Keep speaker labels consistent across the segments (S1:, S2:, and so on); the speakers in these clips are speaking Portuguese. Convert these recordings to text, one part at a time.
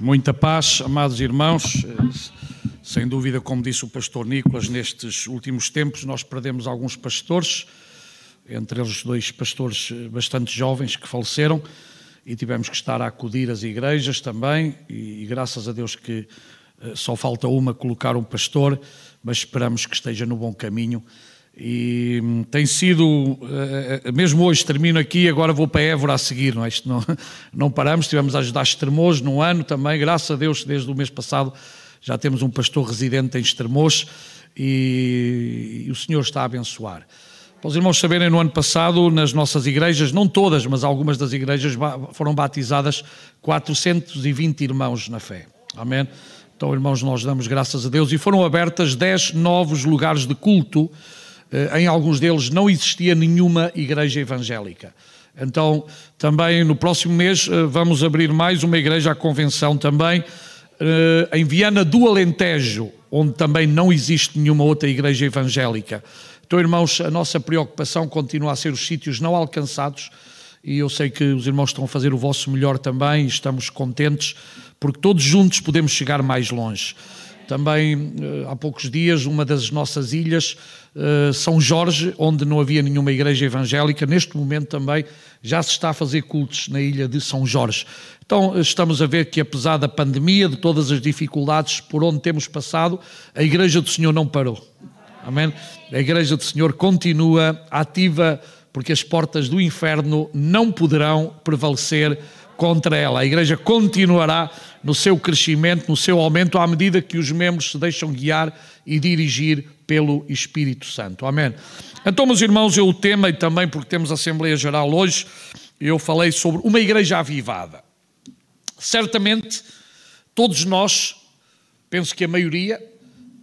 S1: Muita paz, amados irmãos. Sem dúvida, como disse o pastor Nicolas, nestes últimos tempos nós perdemos alguns pastores, entre eles dois pastores bastante jovens que faleceram e tivemos que estar a acudir às igrejas também e, e graças a Deus que eh, só falta uma colocar um pastor, mas esperamos que esteja no bom caminho e hum, tem sido, eh, eh, mesmo hoje termino aqui, agora vou para Évora a seguir, não é? Isto não, não paramos, tivemos a ajudar Estremoz num ano também, graças a Deus, desde o mês passado já temos um pastor residente em Estremoz e, e o Senhor está a abençoar. Para os irmãos saberem, no ano passado, nas nossas igrejas, não todas, mas algumas das igrejas foram batizadas 420 irmãos na fé. Amém? Então, irmãos, nós damos graças a Deus e foram abertas 10 novos lugares de culto em alguns deles não existia nenhuma igreja evangélica. Então, também no próximo mês eh, vamos abrir mais uma igreja à convenção também eh, em Viana do Alentejo, onde também não existe nenhuma outra igreja evangélica. Então, irmãos, a nossa preocupação continua a ser os sítios não alcançados e eu sei que os irmãos estão a fazer o vosso melhor também e estamos contentes porque todos juntos podemos chegar mais longe. Também, há poucos dias, uma das nossas ilhas eh, São Jorge, onde não havia nenhuma igreja evangélica, neste momento também já se está a fazer cultos na ilha de São Jorge. Então estamos a ver que apesar da pandemia, de todas as dificuldades por onde temos passado, a igreja do Senhor não parou. Amém? A igreja do Senhor continua ativa porque as portas do inferno não poderão prevalecer contra ela. A igreja continuará no seu crescimento, no seu aumento, à medida que os membros se deixam guiar e dirigir pelo Espírito Santo. Amém. Então, meus irmãos, eu o tema, e também porque temos Assembleia Geral hoje, eu falei sobre uma igreja avivada. Certamente, todos nós, penso que a maioria,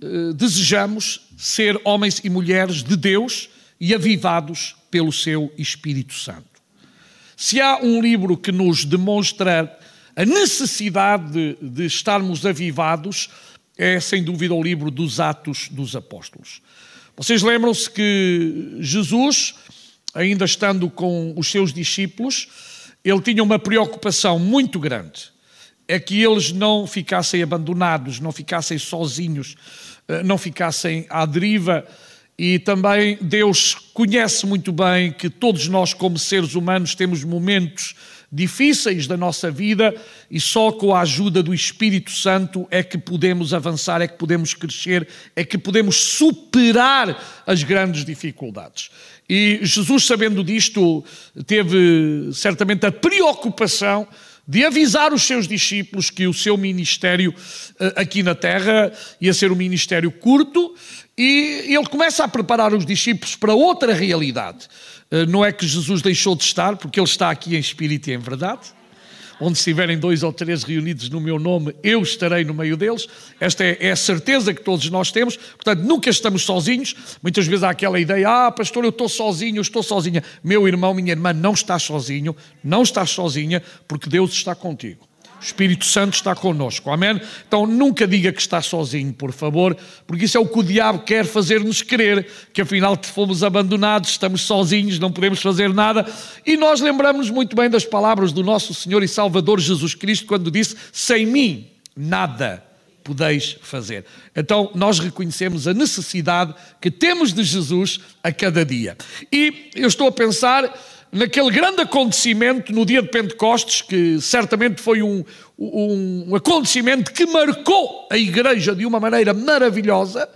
S1: eh, desejamos ser homens e mulheres de Deus e avivados pelo seu Espírito Santo. Se há um livro que nos demonstra a necessidade de, de estarmos avivados, é sem dúvida o livro dos Atos dos Apóstolos. Vocês lembram-se que Jesus, ainda estando com os seus discípulos, ele tinha uma preocupação muito grande, é que eles não ficassem abandonados, não ficassem sozinhos, eh, não ficassem à deriva. E também Deus conhece muito bem que todos nós, como seres humanos, temos momentos difíceis da nossa vida e só com a ajuda do Espírito Santo é que podemos avançar, é que podemos crescer, é que podemos superar as grandes dificuldades. E Jesus, sabendo disto, teve certamente a preocupação de avisar os seus discípulos que o seu ministério eh, aqui na terra ia ser um ministério curto, e ele começa a preparar os discípulos para outra realidade. Eh, não é que Jesus deixou de estar, porque Ele está aqui em espírito e em verdade. Onde estiverem dois ou três reunidos no meu nome, eu estarei no meio deles. Esta é, é a certeza que todos nós temos. Portanto, nunca estamos sozinhos. Muitas vezes há aquela ideia: ah, pastor, eu estou sozinho, eu estou sozinha. Meu irmão, minha irmã, não estás sozinho, não estás sozinha, porque Deus está contigo. O Espírito Santo está connosco, amém? Então nunca diga que está sozinho, por favor, porque isso é o que o diabo quer fazer-nos crer, que afinal fomos abandonados, estamos sozinhos, não podemos fazer nada. E nós lembramos muito bem das palavras do nosso Senhor e Salvador Jesus Cristo, quando disse: Sem mim nada podeis fazer. Então nós reconhecemos a necessidade que temos de Jesus a cada dia. E eu estou a pensar naquele grande acontecimento no dia de Pentecostes, que certamente foi um, um acontecimento que marcou a igreja de uma maneira maravilhosa,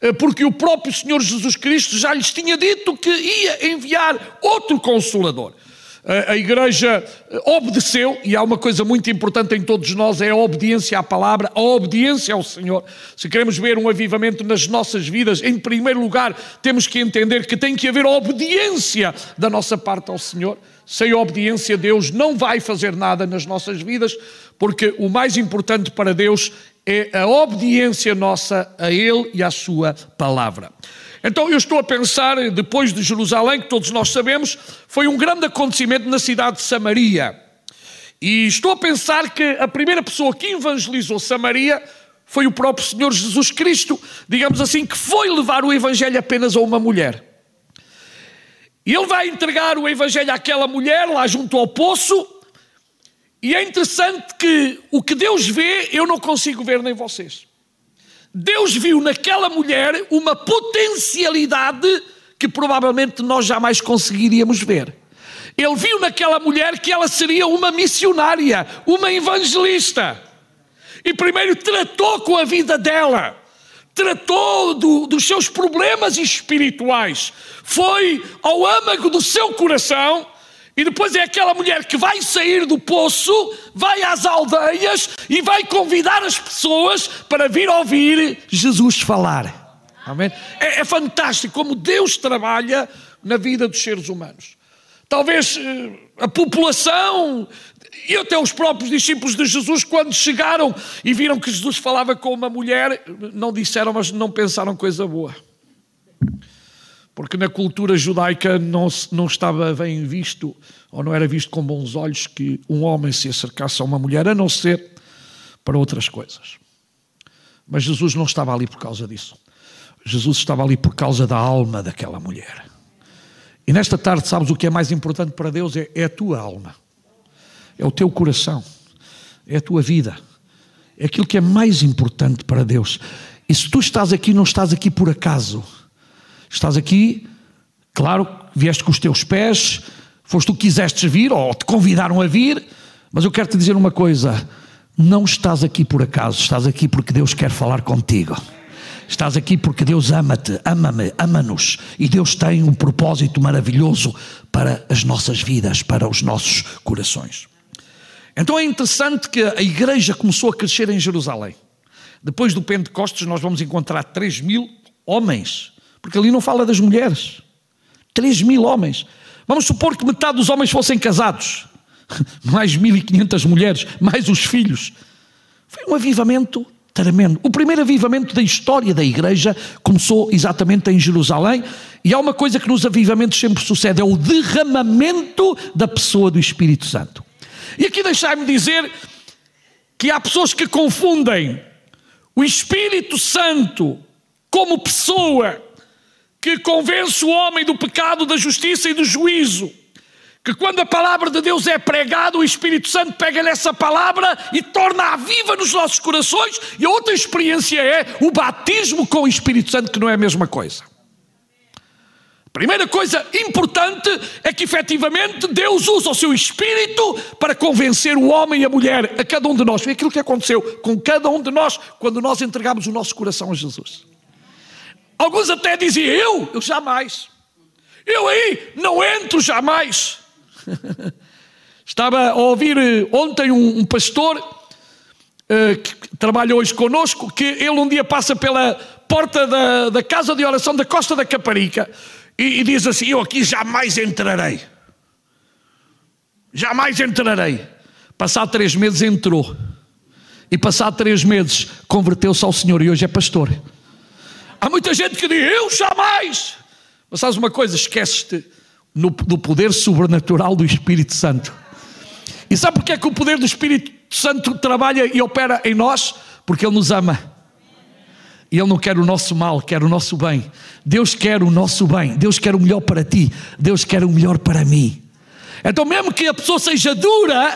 S1: eh, porque o próprio Senhor Jesus Cristo já lhes tinha dito que ia enviar outro consolador a igreja obedeceu, e há uma coisa muito importante em todos nós: é a obediência à palavra, a obediência ao Senhor. Se queremos ver um avivamento nas nossas vidas, em primeiro lugar, temos que entender que tem que haver obediência da nossa parte ao Senhor. Sem obediência, Deus não vai fazer nada nas nossas vidas, porque o mais importante para Deus é a obediência nossa a Ele e à Sua palavra. Então eu estou a pensar, depois de Jerusalém, que todos nós sabemos, foi um grande acontecimento na cidade de Samaria. E estou a pensar que a primeira pessoa que evangelizou Samaria foi o próprio Senhor Jesus Cristo, digamos assim, que foi levar o Evangelho apenas a uma mulher. E ele vai entregar o Evangelho àquela mulher lá junto ao poço, E é interessante que o que Deus vê, eu não consigo ver nem vocês. Deus viu naquela mulher uma potencialidade que provavelmente nós jamais conseguiríamos ver. Ele viu naquela mulher que ela seria uma missionária, uma evangelista. E primeiro tratou com a vida dela, tratou do, dos seus problemas espirituais, foi ao âmago do seu coração e depois é aquela mulher que vai sair do poço, vai às aldeias e vai convidar as pessoas para vir ouvir Jesus falar. Amém? É, é fantástico como Deus trabalha na vida dos seres humanos. Talvez eh, a população e até os próprios discípulos de Jesus, quando chegaram e viram que Jesus falava com uma mulher, não disseram, mas não pensaram coisa boa porque na cultura judaica não, não estava bem visto, ou não era visto com bons olhos, que um homem se acercasse a uma mulher, a não ser para outras coisas. Mas Jesus não estava ali por causa disso. Jesus estava ali por causa da alma daquela mulher. E nesta tarde, sabes o que é mais importante para Deus? É, é a tua alma, é o teu coração, é a tua vida, é aquilo que é mais importante para Deus. E se tu estás aqui, não estás aqui por acaso Estás aqui, claro, vieste com os teus pés, foste tu que quiseste vir ou te convidaram a vir, mas eu quero te dizer uma coisa: não estás aqui por acaso, estás aqui porque Deus quer falar contigo. Estás aqui porque Deus ama-te, ama-me, ama-nos e Deus tem um propósito maravilhoso para as nossas vidas, para os nossos corações. Então é interessante que a igreja começou a crescer em Jerusalém. Depois do Pentecostes, nós vamos encontrar 3 mil homens porque ali não fala das mulheres. 3 mil homens. Vamos supor que metade dos homens fossem casados. Mais 1.500 mulheres, mais os filhos. Foi um avivamento tremendo. O primeiro avivamento da história da igreja começou exatamente em Jerusalém. E há uma coisa que nos avivamentos sempre sucede: é o derramamento da pessoa do Espírito Santo. E aqui deixai-me dizer que há pessoas que confundem o Espírito Santo como pessoa que convence o homem do pecado, da justiça e do juízo. Que quando a palavra de Deus é pregada, o Espírito Santo pega nessa palavra e torna-a viva nos nossos corações. E a outra experiência é o batismo com o Espírito Santo, que não é a mesma coisa. Primeira coisa importante é que efetivamente Deus usa o seu Espírito para convencer o homem e a mulher, a cada um de nós. Foi aquilo que aconteceu com cada um de nós quando nós entregamos o nosso coração a Jesus. Alguns até diziam, eu, eu jamais. Eu aí não entro jamais. Estava a ouvir eh, ontem um, um pastor uh, que trabalha hoje conosco, que ele um dia passa pela porta da, da casa de oração da Costa da Caparica e, e diz assim: Eu aqui jamais entrarei. Jamais entrarei. Passado três meses entrou. E passado três meses converteu-se ao Senhor e hoje é pastor. Há muita gente que diz, eu jamais. Mas sabes uma coisa, esqueces-te do poder sobrenatural do Espírito Santo. E sabe porque é que o poder do Espírito Santo trabalha e opera em nós? Porque Ele nos ama. E Ele não quer o nosso mal, quer o nosso bem. Deus quer o nosso bem. Deus quer o melhor para ti. Deus quer o melhor para mim. Então, mesmo que a pessoa seja dura,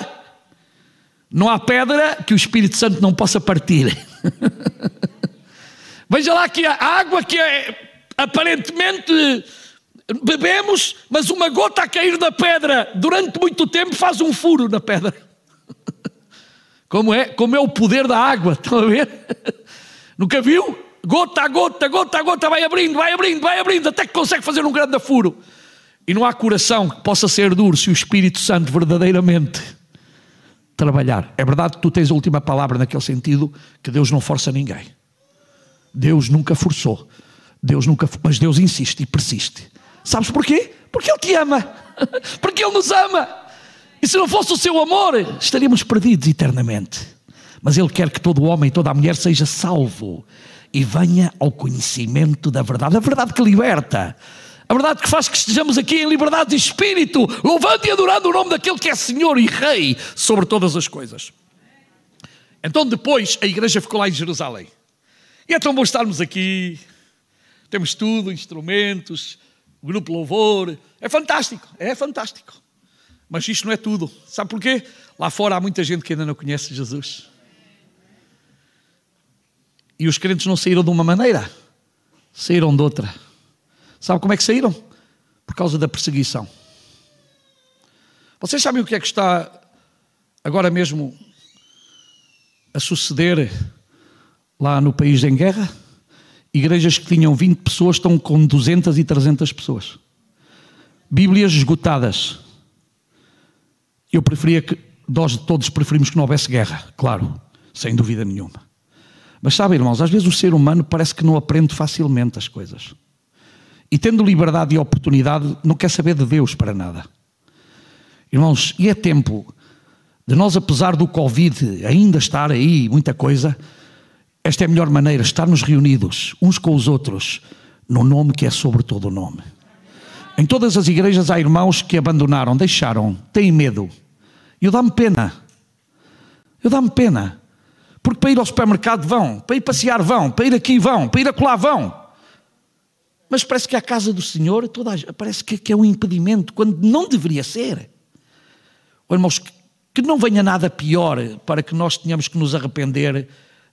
S1: não há pedra que o Espírito Santo não possa partir. Veja lá que a água que é, aparentemente bebemos, mas uma gota a cair da pedra durante muito tempo faz um furo na pedra. Como é? Como é o poder da água, estão a ver? Nunca viu? Gota a gota, gota a gota, vai abrindo, vai abrindo, vai abrindo, até que consegue fazer um grande furo. E não há coração que possa ser duro se o Espírito Santo verdadeiramente trabalhar. É verdade que tu tens a última palavra naquele sentido que Deus não força ninguém. Deus nunca forçou. Deus nunca, mas Deus insiste e persiste. Sabes porquê? Porque Ele te ama. Porque Ele nos ama. E se não fosse o seu amor, estaríamos perdidos eternamente. Mas Ele quer que todo homem e toda a mulher seja salvo e venha ao conhecimento da verdade. A verdade que liberta. A verdade que faz que estejamos aqui em liberdade de espírito, louvando e adorando o nome daquele que é Senhor e Rei sobre todas as coisas. Então, depois, a igreja ficou lá em Jerusalém. E é tão bom estarmos aqui. Temos tudo, instrumentos, grupo louvor. É fantástico, é fantástico. Mas isto não é tudo. Sabe porquê? Lá fora há muita gente que ainda não conhece Jesus. E os crentes não saíram de uma maneira, saíram de outra. Sabe como é que saíram? Por causa da perseguição. Vocês sabem o que é que está agora mesmo a suceder lá no país em guerra? Igrejas que tinham 20 pessoas estão com 200 e 300 pessoas. Bíblias esgotadas. Eu preferia que, nós todos preferimos que não houvesse guerra, claro, sem dúvida nenhuma. Mas sabe, irmãos, às vezes o ser humano parece que não aprende facilmente as coisas. E tendo liberdade e oportunidade, não quer saber de Deus para nada. Irmãos, e é tempo de nós, apesar do Covid ainda estar aí, muita coisa, esta é a melhor maneira, estarmos reunidos uns com os outros, no nome que é sobre todo o nome. Em todas as igrejas há irmãos que abandonaram, deixaram, têm medo. E eu dá-me pena. Eu dá-me pena. Porque para ir ao supermercado vão, para ir passear vão, para ir aqui vão, para ir acolá vão. Mas parece que a casa do Senhor toda, parece que, é um impedimento, quando não deveria ser. Oh, irmãos, que não venha nada pior para que nós tenhamos que nos arrepender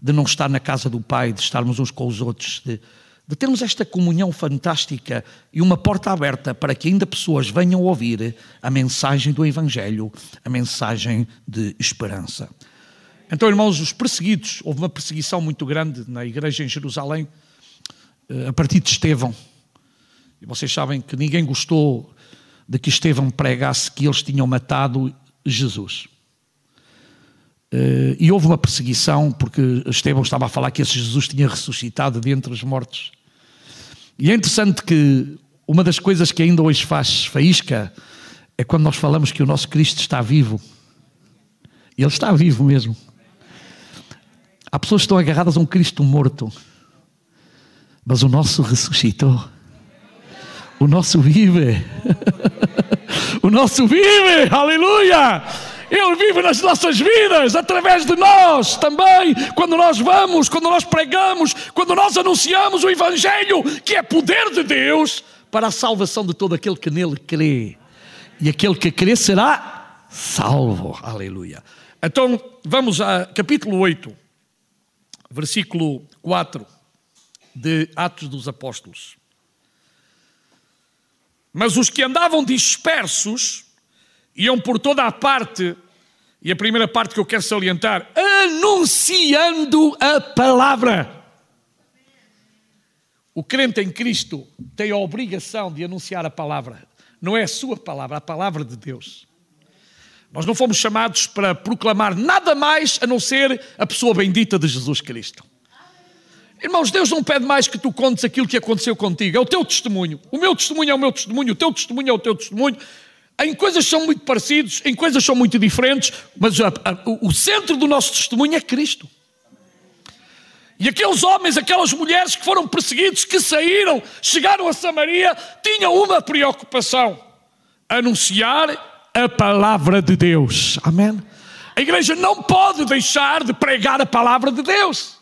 S1: de não estar na casa do Pai, de estarmos uns com os outros, de, de termos esta comunhão fantástica e uma porta aberta para que ainda pessoas venham ouvir a mensagem do Evangelho, a mensagem de esperança. Então, irmãos, os perseguidos, houve uma perseguição muito grande na igreja em Jerusalém, eh, a partir de Estevão. E vocês sabem que ninguém gostou de que Estevão pregasse que eles tinham matado Jesus. Eh, e houve uma perseguição, porque Estevão estava a falar que esse Jesus tinha ressuscitado de entre os mortos. E é interessante que uma das coisas que ainda hoje faz faísca é quando nós falamos que o nosso Cristo está vivo. Ele está vivo mesmo. Há pessoas que estão agarradas a um Cristo morto, mas o nosso ressuscitou. O nosso vive. o nosso vive. Aleluia! Ele vive nas nossas vidas, através de nós também, quando nós vamos, quando nós pregamos, quando nós anunciamos o Evangelho, que é poder de Deus para a salvação de todo aquele que nele crê. E aquele que crê será salvo. Aleluia. Então, vamos a capítulo 8 versículo 4 de Atos dos Apóstolos. Mas os que andavam dispersos iam por toda a parte, e a primeira parte que eu quero salientar, anunciando a palavra. O crente em Cristo tem a obrigação de anunciar a palavra. Não é a sua palavra, a palavra de Deus. Nós não fomos chamados para proclamar nada mais a não ser a pessoa bendita de Jesus Cristo. Irmãos, Deus não pede mais que tu contes aquilo que aconteceu contigo, é o teu testemunho. O meu testemunho é o meu testemunho, o teu testemunho é o teu testemunho. Em coisas são muito parecidos, em coisas são muito diferentes, mas a, a, o centro do nosso testemunho é Cristo. E aqueles homens, aquelas mulheres que foram perseguidos, que saíram, chegaram a Samaria, tinham uma preocupação: anunciar a palavra de Deus. Amém? A igreja não pode deixar de pregar a palavra de Deus.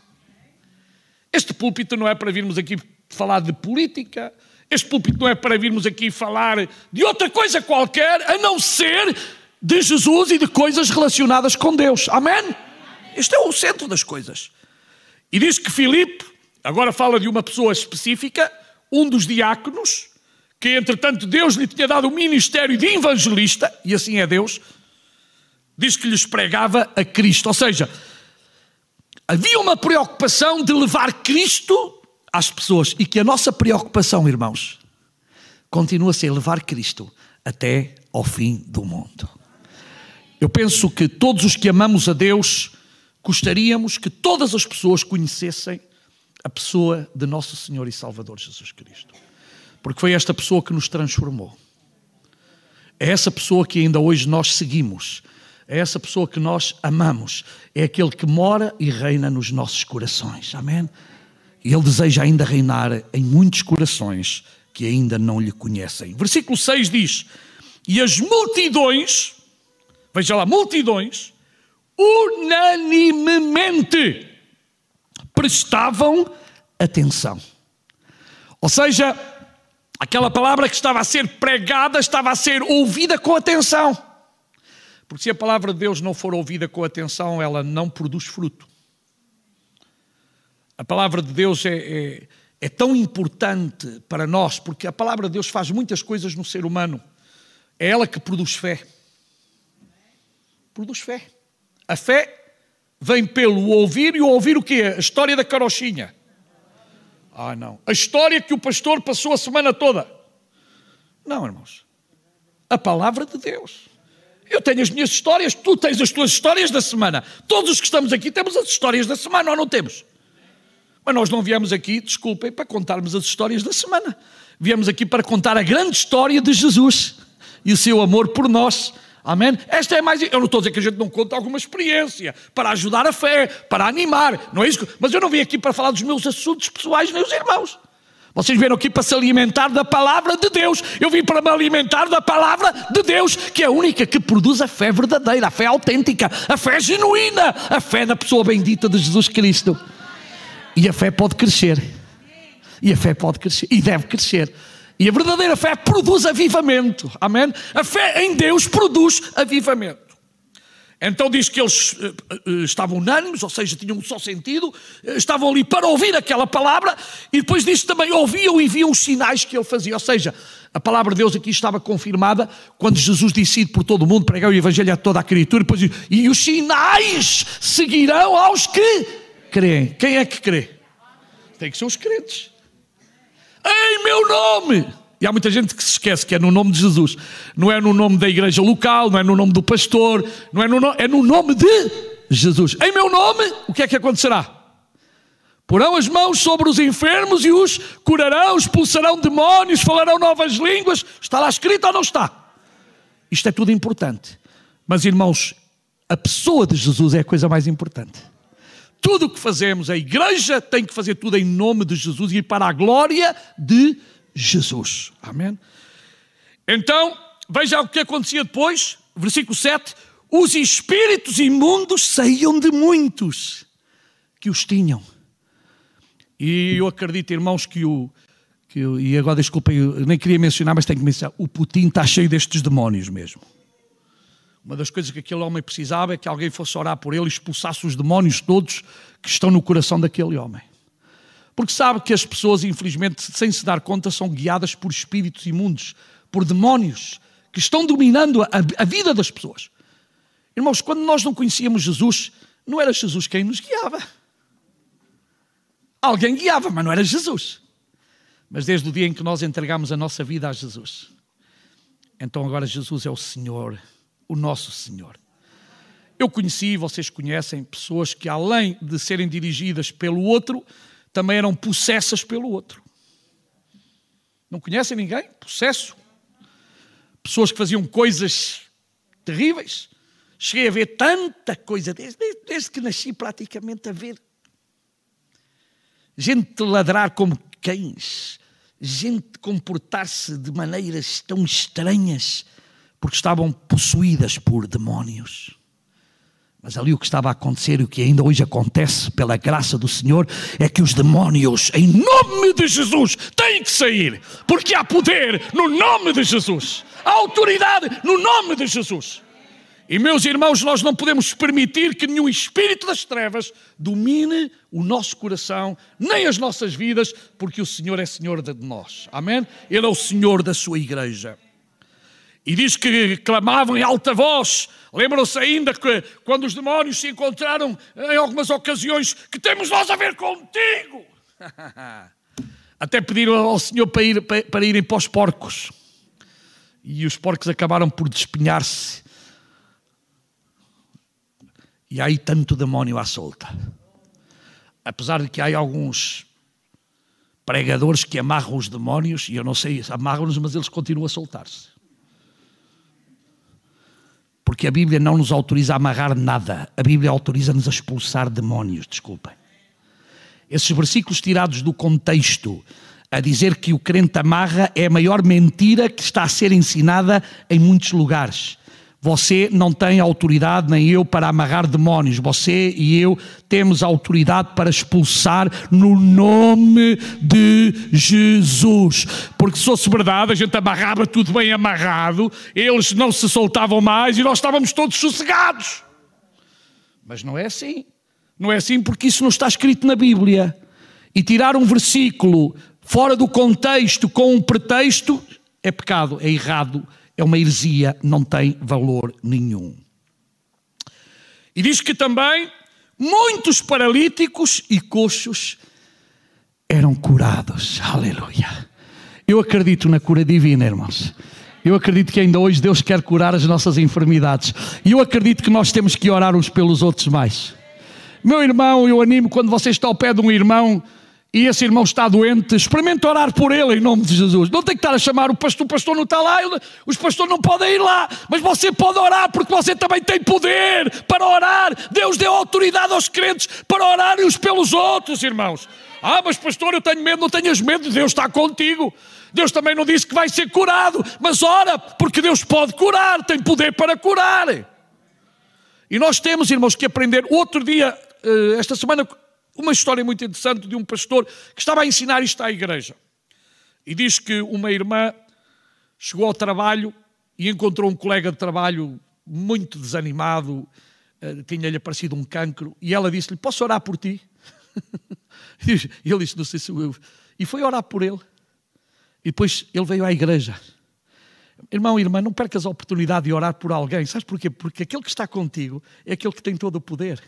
S1: Este púlpito não é para virmos aqui falar de política, este púlpito não é para virmos aqui falar de outra coisa qualquer, a não ser de Jesus e de coisas relacionadas com Deus. Amém? Este é o centro das coisas. E diz que Filipe, agora fala de uma pessoa específica, um dos diáconos, que entretanto Deus lhe tinha dado o ministério de evangelista, e assim é Deus, diz que lhes pregava a Cristo. Ou seja, havia uma preocupação de levar Cristo às pessoas e que a nossa preocupação, irmãos, continua a ser levar Cristo até ao fim do mundo. Eu penso que todos os que amamos a Deus gostaríamos que todas as pessoas conhecessem a pessoa de nosso Senhor e Salvador Jesus Cristo. Porque foi esta pessoa que nos transformou. É essa pessoa que ainda hoje nós seguimos. É essa pessoa que nós amamos. É aquele que mora e reina nos nossos corações. Amém? Ele deseja ainda reinar em muitos corações que ainda não lhe conhecem. Versículo 6 diz: E as multidões, veja lá, multidões, unanimemente prestavam atenção. Ou seja, Aquela palavra que estava a ser pregada estava a ser ouvida com atenção. Porque se a palavra de Deus não for ouvida com atenção, ela não produz fruto. A palavra de Deus é, é, é tão importante para nós, porque a palavra de Deus faz muitas coisas no ser humano. É ela que produz fé. Produz fé. A fé vem pelo ouvir e o ouvir o quê? A história da carochinha. Ah, não. A história que o pastor passou a semana toda. Não, irmãos. A palavra de Deus. Eu tenho as minhas histórias, tu tens as tuas histórias da semana. Todos os que estamos aqui temos as histórias da semana, ou não temos? Mas nós não viemos aqui, desculpem, para contarmos as histórias da semana. Viemos aqui para contar a grande história de Jesus e o seu amor por nós. Amém? Esta é mais. Eu não estou a dizer que a gente não conta alguma experiência para ajudar a fé, para animar, não é isso? Mas eu não vim aqui para falar dos meus assuntos pessoais, meus irmãos. Vocês vieram aqui para se alimentar da palavra de Deus. Eu vim para me alimentar da palavra de Deus, que é a única que produz a fé verdadeira, a fé autêntica, a fé genuína, a fé da pessoa bendita de Jesus Cristo. E a fé pode crescer. E a fé pode crescer. E deve crescer. E a verdadeira fé produz avivamento. Amém? A fé em Deus produz avivamento. Então diz que eles uh, uh, estavam unânimes, ou seja, tinham um só sentido, uh, estavam ali para ouvir aquela palavra, e depois diz também ouviam e viam os sinais que ele fazia. Ou seja, a palavra de Deus aqui estava confirmada quando Jesus disse por todo o mundo, pregar o Evangelho a toda a criatura, e, depois, e os sinais seguirão aos que creem. Quem é que crê? Tem que ser os crentes. Em meu nome! E há muita gente que se esquece que é no nome de Jesus. Não é no nome da igreja local, não é no nome do pastor, não é no, no... é no nome de Jesus. Em meu nome, o que é que acontecerá? Porão as mãos sobre os enfermos e os curarão, expulsarão demónios, falarão novas línguas. Está lá escrito ou não está? Isto é tudo importante. Mas, irmãos, a pessoa de Jesus é a coisa mais importante. Tudo o que fazemos, a igreja tem que fazer tudo em nome de Jesus e para a glória de Jesus. Amém? Então, veja o que acontecia depois, versículo 7: os espíritos imundos saíam de muitos que os tinham. E eu acredito, irmãos, que o. Que eu, e agora desculpem, eu nem queria mencionar, mas tenho que mencionar: o Putin está cheio destes demónios mesmo. Uma das coisas que aquele homem precisava é que alguém fosse orar por ele e expulsasse os demónios todos que estão no coração daquele homem. Porque sabe que as pessoas, infelizmente, sem se dar conta, são guiadas por espíritos imundos, por demónios que estão dominando a, a vida das pessoas. Irmãos, quando nós não conhecíamos Jesus, não era Jesus quem nos guiava. Alguém guiava, mas não era Jesus. Mas desde o dia em que nós entregamos a nossa vida a Jesus, então agora Jesus é o Senhor o nosso Senhor. Eu conheci, vocês conhecem, pessoas que além de serem dirigidas pelo outro, também eram possessas pelo outro. Não conhecem ninguém? Possesso? Pessoas que faziam coisas terríveis. Cheguei a ver tanta coisa, desde, desde que nasci praticamente a ver. Gente ladrar como cães, gente comportar-se de maneiras tão estranhas porque estavam possuídas por demónios. Mas ali o que estava a acontecer e o que ainda hoje acontece pela graça do Senhor é que os demónios, em nome de Jesus, têm que sair, porque há poder no nome de Jesus, há autoridade no nome de Jesus. E meus irmãos, nós não podemos permitir que nenhum espírito das trevas domine o nosso coração, nem as nossas vidas, porque o Senhor é Senhor de nós. Amém? Ele é o Senhor da sua igreja. E diz que clamavam em alta voz. Lembram-se ainda que quando os demónios se encontraram em algumas ocasiões, que temos nós a ver contigo. Até pediram ao Senhor para, ir, para irem para os porcos. E os porcos acabaram por despenhar-se. E há aí tanto demónio à solta. Apesar de que há alguns pregadores que amarram os demónios, e eu não sei, amarram-nos, mas eles continuam a soltar-se porque a Bíblia não nos autoriza a amarrar nada, a Bíblia autoriza-nos a expulsar demónios, desculpem. Esses versículos tirados do contexto, a dizer que o crente amarra, é a maior mentira que está a ser ensinada em muitos lugares. Você não tem autoridade, nem eu, para amarrar demónios. Você e eu temos autoridade para expulsar no nome de Jesus. Porque se fosse verdade, a gente amarrava tudo bem amarrado, eles não se soltavam mais e nós estávamos todos sossegados. Mas não é assim. Não é assim porque isso não está escrito na Bíblia. E tirar um versículo fora do contexto com um pretexto é pecado, é errado é uma heresia, não tem valor nenhum. E diz que também muitos paralíticos e coxos eram curados. Aleluia. Eu acredito na cura divina, irmãos. Eu acredito que ainda hoje Deus quer curar as nossas enfermidades. E eu acredito que nós temos que orar uns pelos outros mais. Meu irmão, eu animo quando você está ao pé de um irmão e esse irmão está doente, experimente orar por ele em nome de Jesus. Não tem que estar a chamar o pastor, o pastor não está lá, os pastores não podem ir lá, mas você pode orar porque você também tem poder para orar. Deus deu autoridade aos crentes para orarem uns pelos outros, irmãos. Ah, mas pastor, eu tenho medo, não tenhas medo, Deus está contigo. Deus também não disse que vai ser curado, mas ora, porque Deus pode curar, tem poder para curar. E nós temos, irmãos, que aprender. Outro dia, eh, esta semana, uma história muito interessante de um pastor que estava a ensinar isto à igreja. E diz que uma irmã chegou ao trabalho e encontrou um colega de trabalho muito desanimado, eh, tinha-lhe aparecido um cancro, e ela disse-lhe: Posso orar por ti? e ele disse: Não sei se eu. E foi orar por ele. E depois ele veio à igreja. Irmão, irmã, não percas a oportunidade de orar por alguém. Sabes porquê? Porque aquele que está contigo é aquele que tem todo o poder.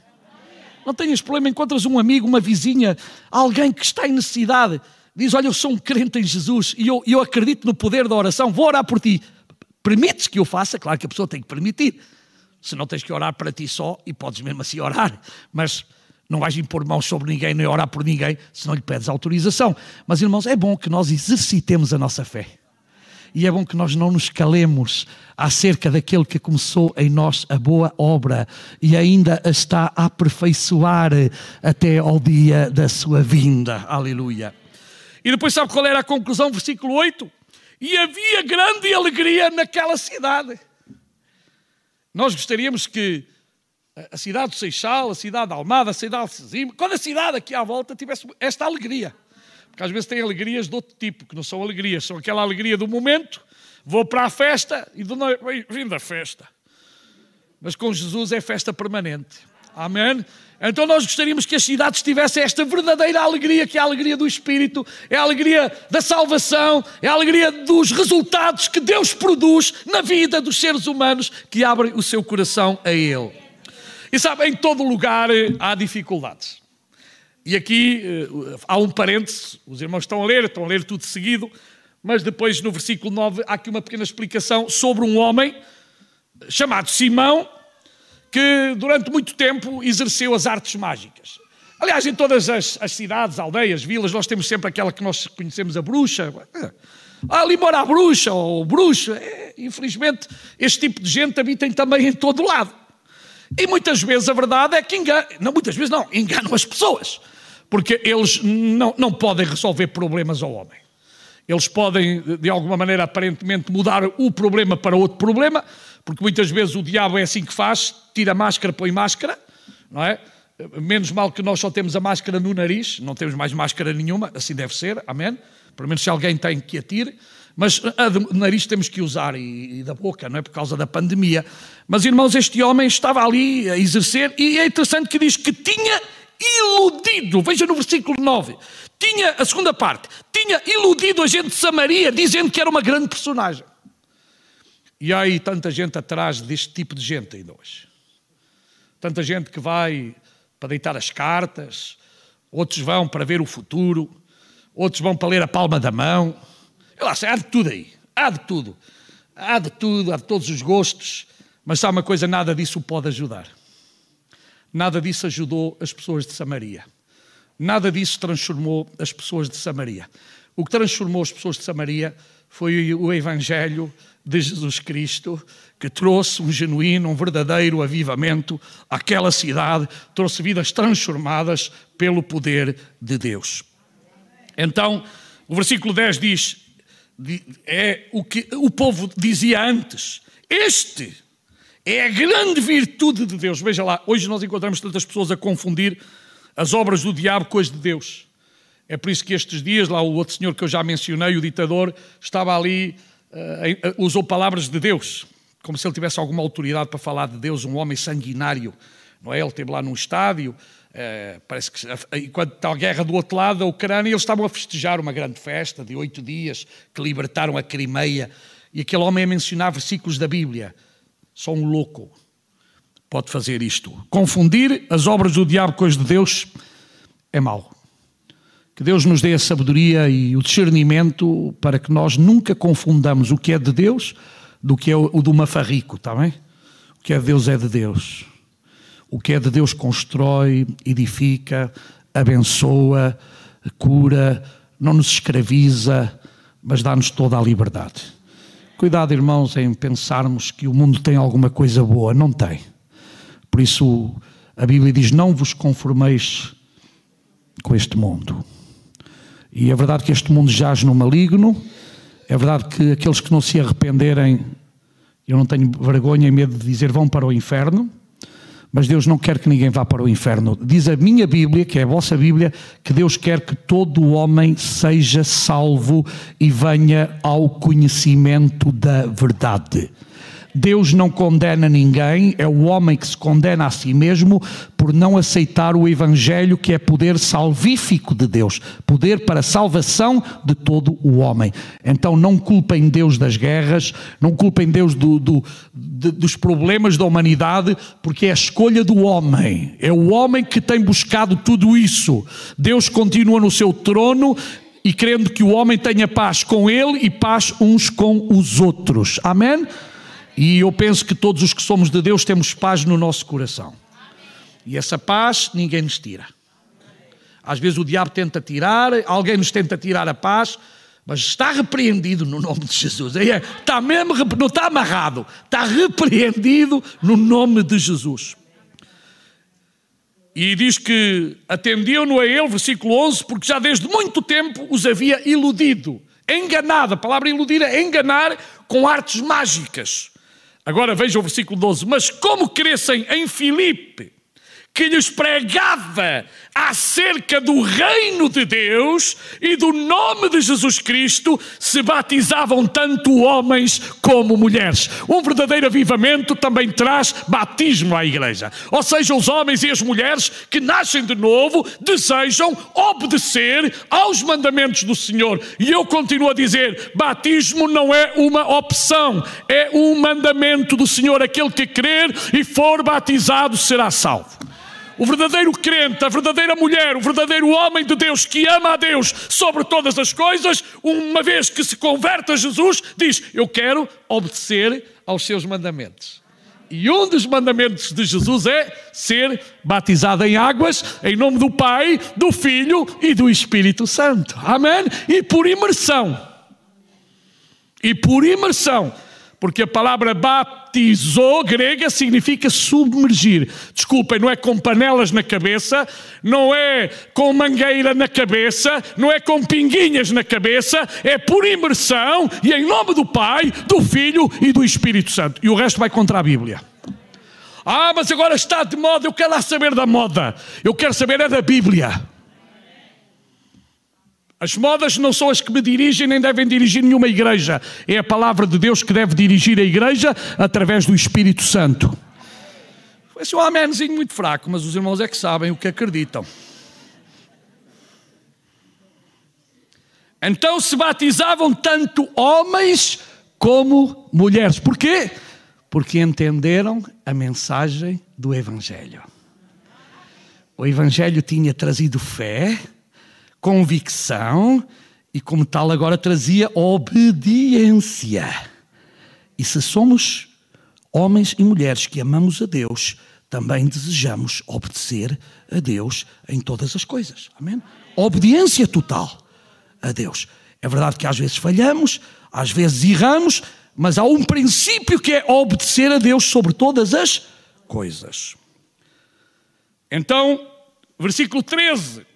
S1: Não tenhas problema, encontras um amigo, uma vizinha, alguém que está em necessidade. Diz: Olha, eu sou um crente em Jesus e eu, eu acredito no poder da oração, vou orar por ti. Permites que eu faça? Claro que a pessoa tem que permitir. Se não tens que orar para ti só e podes mesmo assim orar, mas não vais impor mãos sobre ninguém nem orar por ninguém se não lhe pedes autorização. Mas irmãos, é bom que nós exercitemos a nossa fé. E é bom que nós não nos calemos acerca daquele que começou em nós a boa obra e ainda a está a aperfeiçoar até ao dia da sua vinda. Aleluia. E depois sabe qual era a conclusão? Versículo 8. E havia grande alegria naquela cidade. Nós gostaríamos que a cidade do Seixal, a cidade de Almada, a cidade de Sezima, cada cidade aqui à volta tivesse esta alegria. Porque às vezes tem alegrias de outro tipo, que não são alegrias, são aquela alegria do momento, vou para a festa e do vim da festa. Mas com Jesus é festa permanente. Amém? Então nós gostaríamos que as cidades tivessem esta verdadeira alegria, que é a alegria do Espírito, é a alegria da salvação, é a alegria dos resultados que Deus produz na vida dos seres humanos que abrem o seu coração a Ele. E sabe, em todo lugar há dificuldades. E aqui uh, há um parênteses, os irmãos estão a ler, estão a ler tudo seguido, mas depois no versículo 9 há aqui uma pequena explicação sobre um homem chamado Simão, que durante muito tempo exerceu as artes mágicas. Aliás, em todas as, as cidades, aldeias, vilas, nós temos sempre aquela que nós conhecemos a bruxa. Ali mora a bruxa ou bruxa. É, infelizmente, este tipo de gente habita também em todo lado. E muitas vezes a verdade é que enganam, não muitas vezes não, enganam as pessoas porque eles não, não podem resolver problemas ao homem. Eles podem, de alguma maneira, aparentemente, mudar o problema para outro problema, porque muitas vezes o diabo é assim que faz: tira máscara, põe máscara, não é? Menos mal que nós só temos a máscara no nariz, não temos mais máscara nenhuma, assim deve ser, amém? Pelo menos se alguém tem que atire. Mas a do nariz temos que usar e, e, da boca, não é? Por causa da pandemia. Mas, irmãos, este homem estava ali a exercer e é interessante que diz que tinha iludido, veja no versículo 9, tinha, a segunda parte, tinha iludido a gente de Samaria, dizendo que era uma grande personagem. E há aí tanta gente atrás deste tipo de gente ainda hoje. Tanta gente que vai para deitar as cartas, outros vão para ver o futuro, outros vão para ler a palma da mão. Eu lá há de tudo aí, há de tudo. Há de tudo, há de todos os gostos, mas sabe uma coisa, nada disso pode ajudar. Nada disso ajudou as pessoas de Samaria. Nada disso transformou as pessoas de Samaria. O que transformou as pessoas de Samaria foi o Evangelho de Jesus Cristo, que trouxe um genuíno, um verdadeiro avivamento àquela cidade, trouxe vidas transformadas pelo poder de Deus. Então, o versículo 10 diz: é o que o povo dizia antes: Este É a grande virtude de Deus. Veja lá, hoje nós encontramos tantas pessoas a confundir as obras do diabo com as de Deus. É por isso que estes dias, lá o outro senhor que eu já mencionei, o ditador, estava ali, uh, usou palavras de Deus, como se ele tivesse alguma autoridade para falar de Deus, um homem sanguinário. Não é? Ele esteve lá num estádio, uh, parece que enquanto está a guerra do outro lado da Ucrânia, eles estavam a festejar uma grande festa de oito dias que libertaram a Crimeia. E aquele homem a mencionar versículos da Bíblia. Só um louco pode fazer isto. Confundir as obras do diabo com as de Deus é mau. Que Deus nos dê a sabedoria e o discernimento para que nós nunca confundamos o que é de Deus do que é o do mafarrico, está bem? O que é de Deus é de Deus. O que é de Deus constrói, edifica, abençoa, cura, não nos escraviza, mas dá-nos toda a liberdade. Cuidado, irmãos, em pensarmos que o mundo tem alguma coisa boa. Não tem. Por isso, a Bíblia diz: Não vos conformeis com este mundo. E é verdade que este mundo jaz no maligno, é verdade que aqueles que não se arrependerem, eu não tenho vergonha e medo de dizer vão para o inferno, mas Deus não quer que ninguém vá para o inferno. Diz a minha Bíblia, que é a vossa Bíblia, que Deus quer que todo homem seja salvo e venha ao conhecimento da verdade. Deus não condena ninguém, é o homem que se condena a si mesmo por não aceitar o Evangelho, que é poder salvífico de Deus, poder para salvação de todo o homem. Então não culpem Deus das guerras, não culpem Deus do, do, dos problemas da humanidade, porque é a escolha do homem, é o homem que tem buscado tudo isso. Deus continua no seu trono, e querendo que o homem tenha paz com ele e paz uns com os outros. Amém? E eu penso que todos os que somos de Deus temos paz no nosso coração. E essa paz ninguém nos tira. Às vezes o diabo tenta tirar, alguém nos tenta tirar a paz, mas está repreendido no nome de Jesus. É, está mesmo, não está amarrado, está repreendido no nome de Jesus. E diz que atendiam-no a ele, versículo 11, porque já desde muito tempo os havia iludido, enganado. A palavra iludir é enganar com artes mágicas. Agora veja o versículo 12. Mas como crescem em Filipe, que lhes pregava acerca do reino de Deus e do nome de Jesus Cristo, se batizavam tanto homens como mulheres. Um verdadeiro avivamento também traz batismo à igreja. Ou seja, os homens e as mulheres que nascem de novo desejam obedecer aos mandamentos do Senhor. E eu continuo a dizer: batismo não é uma opção, é um mandamento do Senhor. Aquele que crer e for batizado será salvo. O verdadeiro crente, a verdadeira mulher, o verdadeiro homem de Deus que ama a Deus sobre todas as coisas, uma vez que se converte a Jesus, diz: Eu quero obedecer aos seus mandamentos. E um dos mandamentos de Jesus é ser batizado em águas, em nome do Pai, do Filho e do Espírito Santo. Amém? E por imersão. E por imersão porque a palavra batizou grega significa submergir. Desculpem, não é com panelas na cabeça, não é com mangueira na cabeça, não é com pinguinhas na cabeça, é por imersão e em nome do Pai, do Filho e do Espírito Santo. E o resto vai contra a Bíblia. Ah, mas agora está de moda, eu quero lá saber da moda. Eu quero saber é da Bíblia. As modas não são as que me dirigem, nem devem dirigir nenhuma igreja. É a palavra de Deus que deve dirigir a igreja através do Espírito Santo. Foi assim um amenzinho muito fraco, mas os irmãos é que sabem o que acreditam. Então se batizavam tanto homens como mulheres. Porquê? Porque entenderam a mensagem do Evangelho. O Evangelho tinha trazido fé, convicção e, como tal, agora trazia obediência. E se somos homens e mulheres que amamos a Deus, também desejamos obedecer a Deus em todas as coisas. Amém? Obediência total a Deus. É verdade que às vezes falhamos, às vezes erramos, mas há um princípio que é obedecer a Deus sobre todas as coisas. Então, versículo 13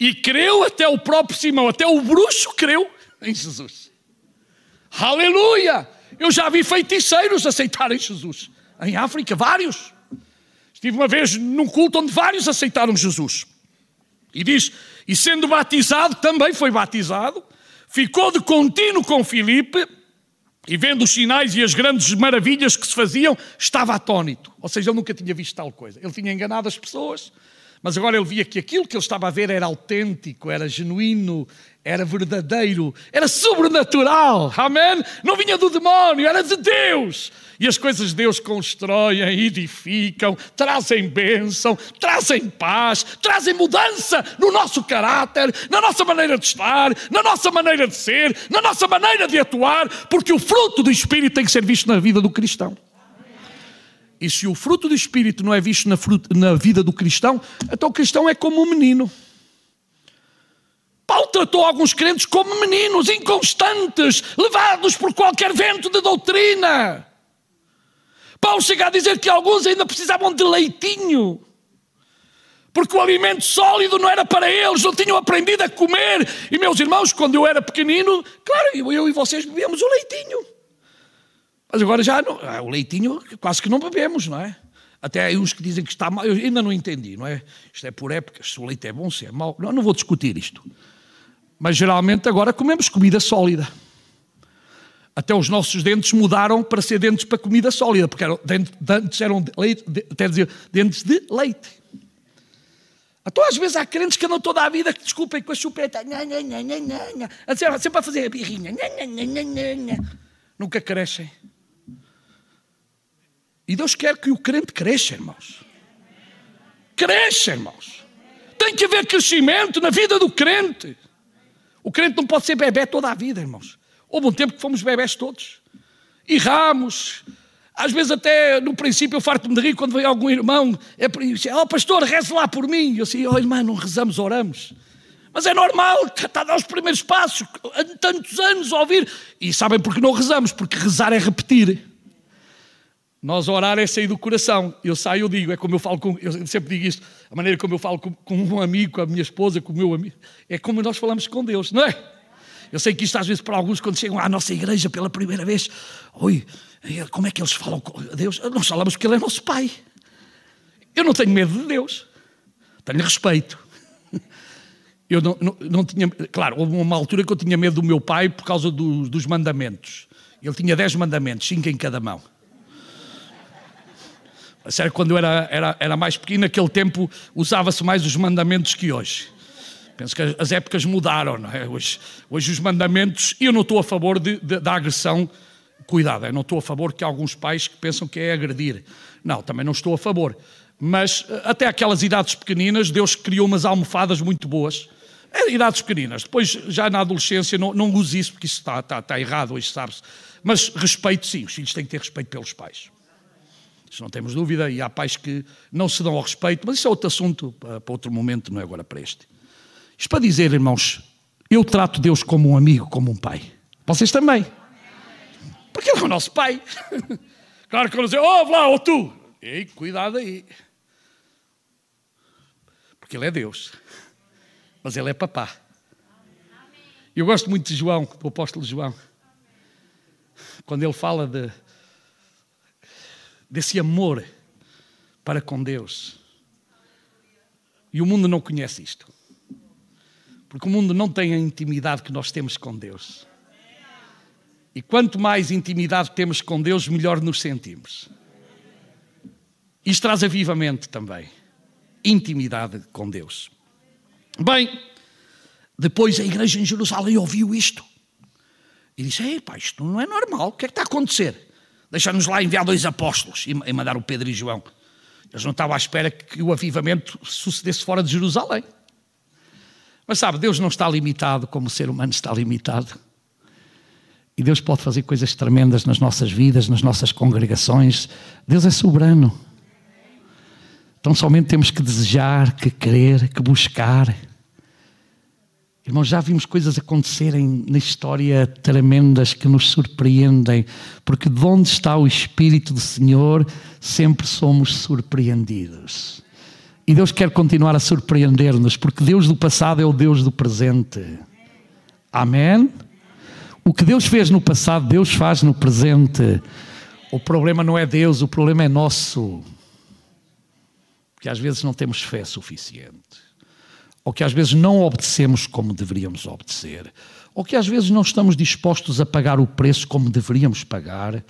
S1: e creu até o próprio Simão, até o bruxo creu em Jesus. Aleluia! Eu já vi feiticeiros aceitarem Jesus. em África, vários. Estive uma vez num culto onde vários aceitaram Jesus. E diz: E sendo batizado, também foi batizado, ficou de contínuo com Filipe, e vendo os sinais e as grandes maravilhas que se faziam, estava atónito. Ou seja, ele nunca tinha visto tal coisa. Ele tinha enganado as pessoas, mas agora ele via que aquilo que ele estava a ver era autêntico, era genuíno, era verdadeiro, era sobrenatural. Amém? Não vinha do demónio, era de Deus. E as coisas de Deus constroem, edificam, trazem bênção, trazem paz, trazem mudança no nosso caráter, na nossa maneira de estar, na nossa maneira de ser, na nossa maneira de atuar, porque o fruto do Espírito tem que ser visto na vida do cristão. E se o fruto do Espírito não é visto na, na vida do cristão, então o cristão é como um menino. Paulo tratou alguns crentes como meninos inconstantes, levados por qualquer vento de doutrina. Paulo chega a dizer que alguns ainda precisavam de leitinho. Porque o alimento sólido não era para eles, não tinham aprendido a comer. E meus irmãos, quando eu era pequenino, claro, eu e vocês bebíamos o leitinho. Mas agora já não, ah, o leitinho quase que não bebemos, não é? Até aí uns que dizem que está mal, eu ainda não entendi, não é? Isto é por épocas, se o leite é bom, se é mau. Não, não vou discutir isto. Mas geralmente agora comemos comida sólida. Até os nossos dentes mudaram para ser dentes para comida sólida, porque eram, antes eram de leite, de, dizer, dentes de leite. Então, às vezes, há crentes que andam toda a vida, que desculpem, com a chupeta, nha, nha, fazer a birrinha, nha, nha, nha, nha, nha. nunca crescem. E Deus quer que o crente cresça, irmãos. Cresça, irmãos. Tem que haver crescimento na vida do crente. O crente não pode ser bebê toda a vida, irmãos. Houve um tempo que fomos bebés todos. Erramos. Às vezes até no princípio eu farto-me de rir quando vem algum irmão. É, oh pastor, reze lá por mim. Eu assim, oh irmão, não rezamos, oramos. Mas é normal, está a dar os primeiros passos, tantos anos a ouvir. E sabem porque não rezamos? Porque rezar é repetir. Nós orar é sair do coração. Eu saio, eu digo, é como eu falo com. Eu sempre digo isto, a maneira como eu falo com, com um amigo, com a minha esposa, com o meu amigo. É como nós falamos com Deus, não é? Eu sei que isto às vezes para alguns, quando chegam à nossa igreja pela primeira vez, oi, como é que eles falam com Deus? Nós falamos que Ele é nosso Pai. Eu não tenho medo de Deus, tenho respeito. Eu não, não, não tinha, claro, houve uma altura que eu tinha medo do meu pai por causa do, dos mandamentos. Ele tinha dez mandamentos, cinco em cada mão. Sério, quando eu era, era, era mais pequeno, naquele tempo usava-se mais os mandamentos que hoje. Penso que as épocas mudaram, não é? Hoje, hoje os mandamentos, e eu não estou a favor de, de, da agressão, cuidado, eu não estou a favor que alguns pais que pensam que é agredir. Não, também não estou a favor. Mas eh, até aquelas idades pequeninas, Deus criou umas almofadas muito boas. É, idades pequeninas. Depois, já na adolescência, não, não use isso, porque isso está, está, está errado hoje, sabe-se. Mas respeito, sim, os filhos têm que ter respeito pelos pais. Isso não temos dúvida, e há pais que não se dão ao respeito, mas isso é outro assunto para outro momento, não é agora para este. Isto para dizer, irmãos, eu trato Deus como um amigo, como um pai. Vocês também. Porque Ele é o nosso pai. Claro que eu não dizer, oh, lá, ou oh, tu. Ei, cuidado aí. Porque Ele é Deus. Mas Ele é papá. Eu gosto muito de João, do apóstolo João. Quando ele fala de, desse amor para com Deus. E o mundo não conhece isto. Porque o mundo não tem a intimidade que nós temos com Deus. E quanto mais intimidade temos com Deus, melhor nos sentimos. Isto traz avivamento também. Intimidade com Deus. Bem, depois a igreja em Jerusalém ouviu isto. E disse: Ei, pá, isto não é normal. O que é que está a acontecer? Deixa-nos lá enviar dois apóstolos e mandar o Pedro e João. Eles não estavam à espera que o avivamento sucedesse fora de Jerusalém. Mas sabe, Deus não está limitado como o ser humano está limitado. E Deus pode fazer coisas tremendas nas nossas vidas, nas nossas congregações. Deus é soberano. Então somente temos que desejar, que querer, que buscar. Irmãos, já vimos coisas acontecerem na história tremendas que nos surpreendem, porque de onde está o Espírito do Senhor, sempre somos surpreendidos. E Deus quer continuar a surpreender-nos, porque Deus do passado é o Deus do presente. Amém? O que Deus fez no passado, Deus faz no presente. O problema não é Deus, o problema é nosso. Que às vezes não temos fé suficiente. Ou que às vezes não obedecemos como deveríamos obedecer. Ou que às vezes não estamos dispostos a pagar o preço como deveríamos pagar.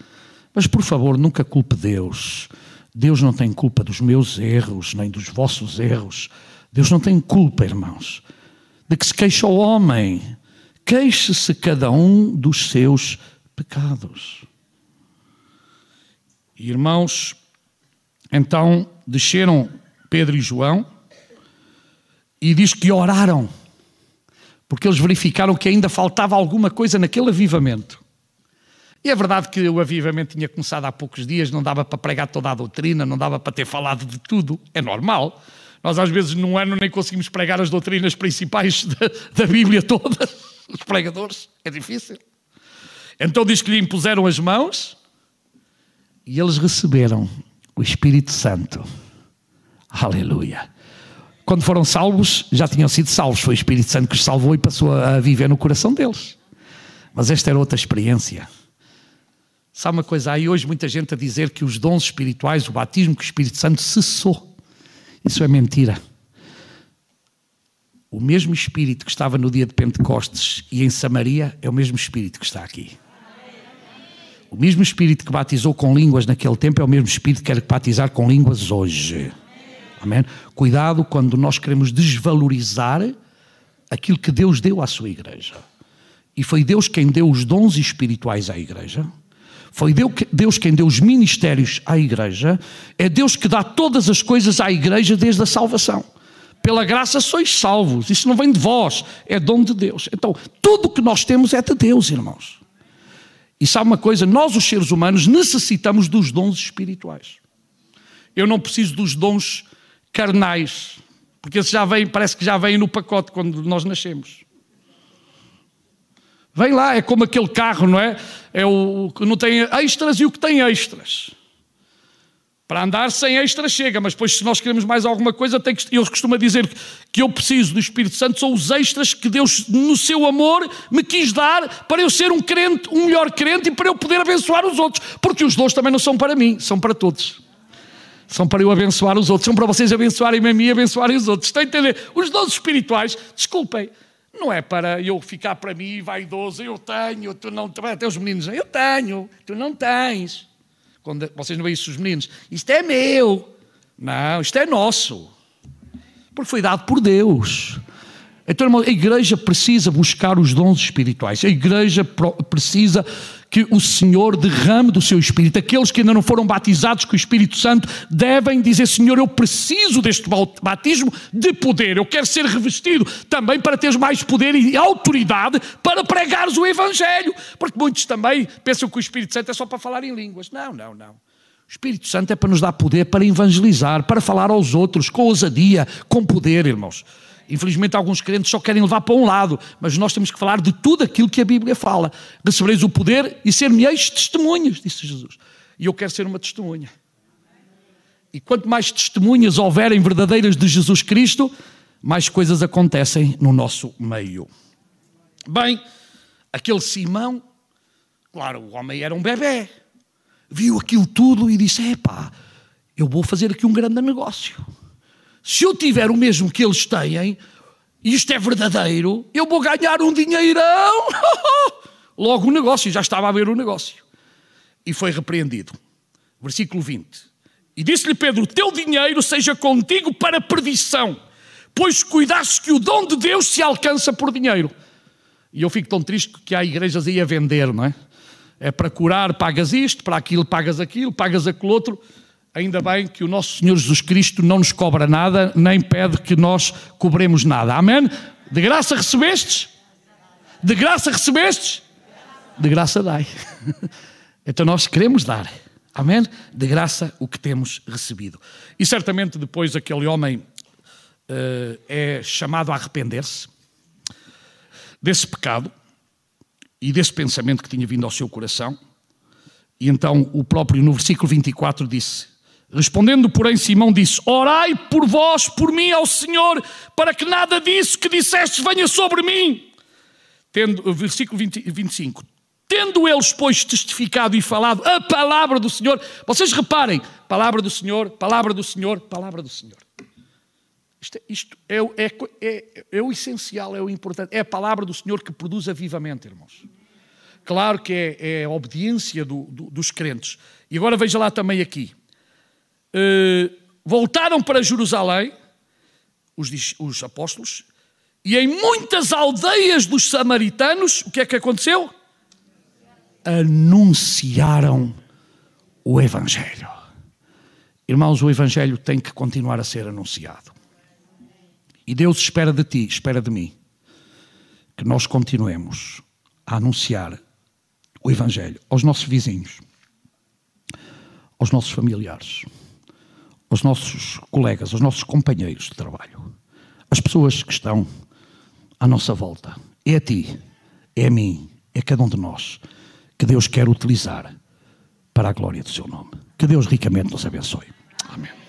S1: Mas por favor, nunca culpe Deus. Deus não tem culpa dos meus erros, nem dos vossos erros. Deus não tem culpa, irmãos, de que se queixa o homem. Queixe-se cada um dos seus pecados. Irmãos, então desceram Pedro e João e diz que oraram, porque eles verificaram que ainda faltava alguma coisa naquele avivamento. E é verdade que o avivamento tinha começado há poucos dias, não dava para pregar toda a doutrina, não dava para ter falado de tudo, é normal. Nós às vezes num ano nem conseguimos pregar as doutrinas principais da, da Bíblia toda, os pregadores, é difícil. Então diz que lhe impuseram as mãos e eles receberam o Espírito Santo. Aleluia. Quando foram salvos, já tinham sido salvos. Foi o Espírito Santo que os salvou e passou a viver no coração deles. Mas esta era outra experiência. Sabe uma coisa? Há aí hoje muita gente a dizer que os dons espirituais, o batismo com o Espírito Santo cessou. Isso é mentira. O mesmo Espírito que estava no dia de Pentecostes e em Samaria é o mesmo Espírito que está aqui. O mesmo Espírito que batizou com línguas naquele tempo é o mesmo Espírito que quer batizar com línguas hoje. Amém? Cuidado quando nós queremos desvalorizar aquilo que Deus deu à sua igreja. E foi Deus quem deu os dons espirituais à igreja. Foi Deus quem deu os ministérios à igreja. É Deus que dá todas as coisas à igreja desde a salvação. Pela graça sois salvos. Isso não vem de vós, é dom de Deus. Então, tudo o que nós temos é de Deus, irmãos. E sabe uma coisa? Nós, os seres humanos, necessitamos dos dons espirituais. Eu não preciso dos dons carnais, porque esses já vêm, parece que já vêm no pacote quando nós nascemos. Vem lá, é como aquele carro, não é? É o que não tem extras e o que tem extras. Para andar sem extra chega, mas depois se nós queremos mais alguma coisa, tem que, eu costumo dizer que eu preciso do Espírito Santo, são os extras que Deus, no seu amor, me quis dar para eu ser um crente, um melhor crente e para eu poder abençoar os outros. Porque os dons também não são para mim, são para todos. São para eu abençoar os outros, são para vocês abençoarem a mim e abençoarem os outros. Estão a entender? Os dons espirituais, desculpem, não é para eu ficar para mim vaidoso, eu tenho, tu não, até os meninos, eu tenho, tu não tens. Quando vocês não veem isso os meninos, isto é meu. Não, isto é nosso. Porque foi dado por Deus. Então, irmão, a igreja precisa buscar os dons espirituais. A igreja precisa que o Senhor derrame do seu Espírito. Aqueles que ainda não foram batizados com o Espírito Santo devem dizer: Senhor, eu preciso deste batismo de poder. Eu quero ser revestido também para teres mais poder e autoridade para pregares o Evangelho. Porque muitos também pensam que o Espírito Santo é só para falar em línguas. Não, não, não. O Espírito Santo é para nos dar poder para evangelizar, para falar aos outros com ousadia, com poder, irmãos. Infelizmente, alguns crentes só querem levar para um lado, mas nós temos que falar de tudo aquilo que a Bíblia fala. Recebereis o poder e ser-me-eis testemunhas, disse Jesus. E eu quero ser uma testemunha. E quanto mais testemunhas houverem verdadeiras de Jesus Cristo, mais coisas acontecem no nosso meio. Bem, aquele Simão, claro, o homem era um bebê, viu aquilo tudo e disse: Epá, eu vou fazer aqui um grande negócio se eu tiver o mesmo que eles têm, e isto é verdadeiro, eu vou ganhar um dinheirão. Logo o negócio, já estava a ver o negócio. E foi repreendido. Versículo 20. E disse-lhe Pedro: Teu dinheiro seja contigo para perdição, pois cuidaste que o dom de Deus se alcança por dinheiro. E eu fico tão triste que há igrejas aí a vender, não é? É para curar, pagas isto, para aquilo, pagas aquilo, pagas aquilo outro. Ainda bem que o nosso Senhor Jesus Cristo não nos cobra nada, nem pede que nós cobremos nada. Amém? De graça recebestes? De graça recebestes? De graça dai. Então nós queremos dar. Amém? De graça o que temos recebido. E certamente depois aquele homem uh, é chamado a arrepender-se desse pecado e desse pensamento que tinha vindo ao seu coração. E então o próprio no versículo 24 disse: Respondendo, porém, Simão disse: Orai por vós, por mim ao Senhor, para que nada disso que dissestes venha sobre mim. Tendo, versículo 20, 25: Tendo eles, pois, testificado e falado a palavra do Senhor, vocês reparem, palavra do Senhor, palavra do Senhor, palavra do Senhor. Isto, é, isto é, é, é, é, o essencial, é o importante. É a palavra do Senhor que produz avivamento, irmãos. Claro que é, é a obediência do, do, dos crentes. E agora veja lá também aqui. Uh, voltaram para Jerusalém, os, os apóstolos, e em muitas aldeias dos samaritanos, o que é que aconteceu? anunciaram o Evangelho. Irmãos, o Evangelho tem que continuar a ser anunciado. E Deus espera de ti, espera de mim, que nós continuemos a anunciar o Evangelho aos nossos vizinhos, aos nossos familiares, aos nossos colegas, aos nossos companheiros de trabalho, às pessoas que estão à nossa volta. É a ti, é a mim, é a cada um de nós que Deus quer utilizar para a glória do seu nome. Que Deus ricamente nos abençoe. Amém.